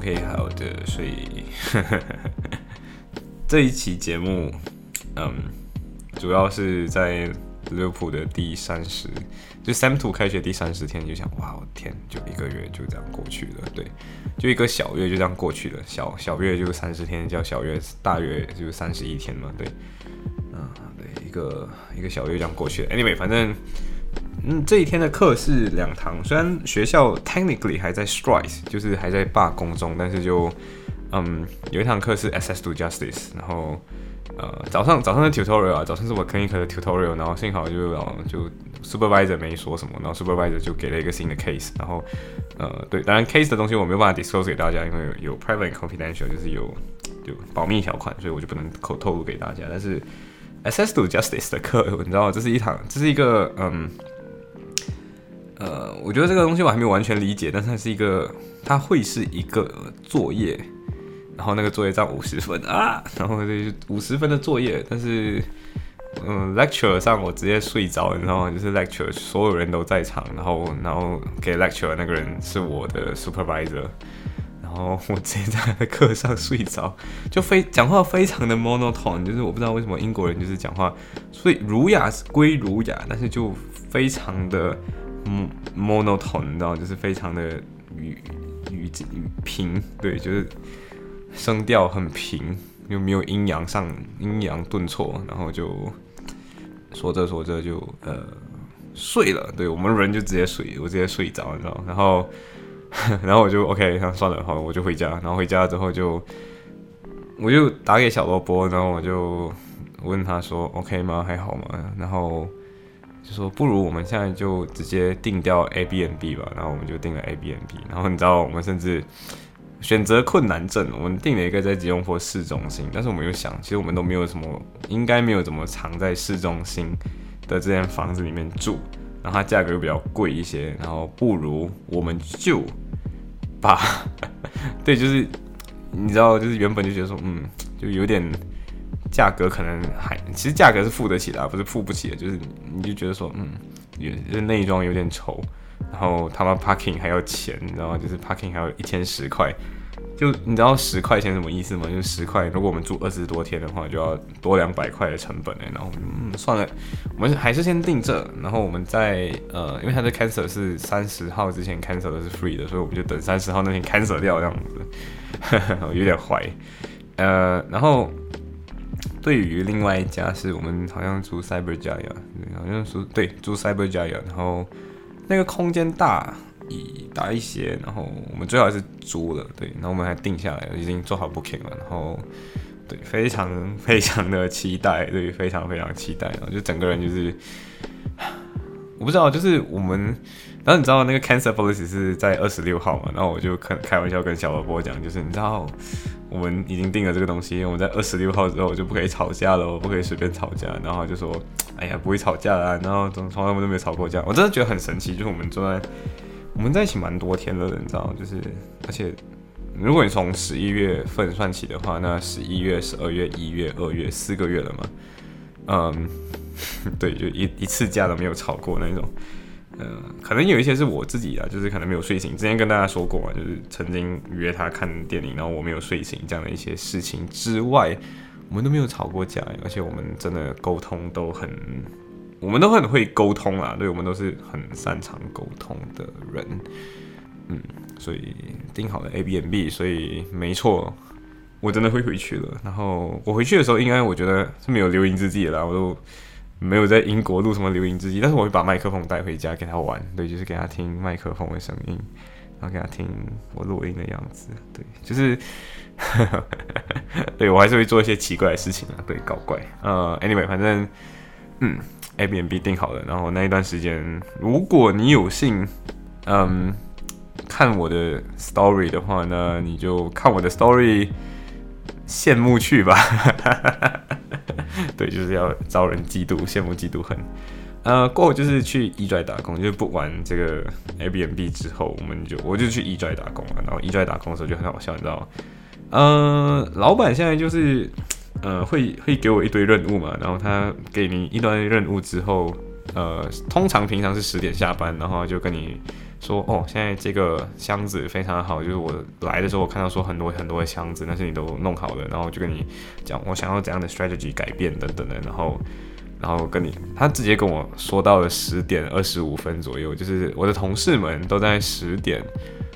OK，好的，所以 这一期节目，嗯，主要是在利物浦的第三十，就 Sam Two 开学第三十天，就想，哇，我天，就一个月就这样过去了，对，就一个小月就这样过去了，小小月就三十天，叫小月，大月就三十一天嘛，对，嗯，对，一个一个小月这样过去了，Anyway，反正。嗯，这一天的课是两堂，虽然学校 technically 还在 strike，就是还在罢工中，但是就嗯，有一堂课是 access to justice，然后呃早上早上的 tutorial 啊，早上是我 clinic 的 tutorial，然后幸好就就 supervisor 没说什么，然后 supervisor 就给了一个新的 case，然后呃对，当然 case 的东西我没有办法 disclose 给大家，因为有 private confidential，就是有就保密条款，所以我就不能口透露给大家。但是 access to justice 的课，你知道这是一堂，这是一个嗯。呃，我觉得这个东西我还没有完全理解，但是它是一个，它会是一个作业，然后那个作业占五十分啊，然后就五十分的作业，但是，嗯，lecture 上我直接睡着，你知道吗？就是 lecture 所有人都在场，然后然后给 lecture 那个人是我的 supervisor，然后我直接在课上睡着，就非讲话非常的 monotone，就是我不知道为什么英国人就是讲话，所以儒雅归儒雅，但是就非常的。嗯，monotone，你知道，就是非常的语语语平，对，就是声调很平，又没有阴阳上阴阳顿挫，然后就说着说着就呃睡了，对我们人就直接睡，我直接睡着，你知道，然后然后我就 OK，那算了，好，我就回家，然后回家之后就我就打给小萝卜，然后我就问他说 OK 吗？还好吗？然后。就说不如我们现在就直接定掉 A B N B 吧，然后我们就定了 A B N B，然后你知道我们甚至选择困难症，我们定了一个在吉隆坡市中心，但是我们又想，其实我们都没有什么，应该没有怎么藏在市中心的这间房子里面住，然后它价格又比较贵一些，然后不如我们就把，对，就是你知道，就是原本就觉得说，嗯，就有点。价格可能还，其实价格是付得起的，不是付不起的，就是你就觉得说，嗯，也内装有点丑，然后他妈 parking 还要钱，你知道吗？就是 parking 还要一天十块，就你知道十块钱什么意思吗？就是十块，如果我们住二十多天的话，就要多两百块的成本哎，然后嗯，算了，我们还是先定这，然后我们在呃，因为他的 cancel 是三十号之前 cancel 的是 free 的，所以我们就等三十号那天 cancel 掉这样子，我 有点坏，呃，然后。对于另外一家是我们好像租 Cyber Jaya，好像租对租 Cyber Jaya，然后那个空间大一大一些，然后我们最好是租了，对，然后我们还定下来了，已经做好 booking 了，然后对，非常 非常的期待，对，非常非常期待，然后就整个人就是我不知道，就是我们，然后你知道那个 Cancer Policy 是在二十六号嘛，然后我就开开玩笑跟小萝卜讲，就是你知道。我们已经定了这个东西，我们在二十六号之后就不可以吵架了，我不可以随便吵架。然后就说，哎呀，不会吵架啦。然后从从来我们都没有吵过架，我真的觉得很神奇。就是我们坐在我们在一起蛮多天了，你知道，就是而且如果你从十一月份算起的话，那十一月、十二月、一月、二月四个月了嘛。嗯，对，就一一次架都没有吵过那种。嗯，可能有一些是我自己啊，就是可能没有睡醒。之前跟大家说过嘛，就是曾经约他看电影，然后我没有睡醒这样的一些事情之外，我们都没有吵过架，而且我们真的沟通都很，我们都很会沟通啊，对我们都是很擅长沟通的人。嗯，所以订好了 A B N B，所以没错，我真的会回去了。然后我回去的时候，应该我觉得是没有留音之计了，我都。没有在英国录什么留音之机，但是我会把麦克风带回家给他玩，对，就是给他听麦克风的声音，然后给他听我录音的样子，对，就是，对我还是会做一些奇怪的事情啊，对，搞怪，呃，anyway，反正，嗯，A B N B 定好了，然后那一段时间，如果你有幸，嗯，看我的 story 的话，那你就看我的 story。羡慕去吧。哈哈哈对，就是要招人嫉妒、羡慕、嫉妒、恨。呃，过后就是去 E 拽打工，就是不玩这个 Airbnb 之后，我们就我就去 E 拽打工了。然后 E 拽打工的时候就很好笑，你知道，呃，老板现在就是 呃会会给我一堆任务嘛，然后他给你一堆任务之后，呃，通常平常是十点下班，然后就跟你说，哦，现在这个箱子非常好，就是我来的时候我看到说很多很多的箱子，但是你都弄好了，然后就跟你讲我想要怎样的 strategy 改变等等的，然后。然后跟你，他直接跟我说到了十点二十五分左右，就是我的同事们都在十点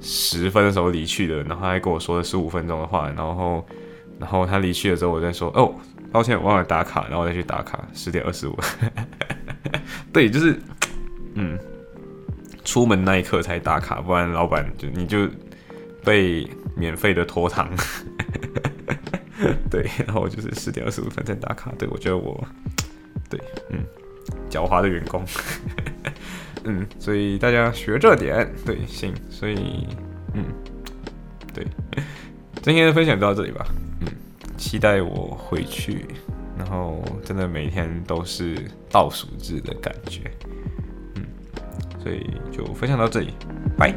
十分的时候离去的，然后他还跟我说了十五分钟的话，然后，然后他离去了之后，我再说，哦，抱歉，我忘了打卡，然后我再去打卡，十点二十五，对，就是，嗯，出门那一刻才打卡，不然老板就你就被免费的拖堂，对，然后我就是十点二十五分再打卡，对我觉得我。对，嗯，狡猾的员工，嗯，所以大家学这点，对，行，所以，嗯，对，今天的分享就到这里吧，嗯，期待我回去，然后真的每天都是倒数日的感觉，所以就分享到这里，拜。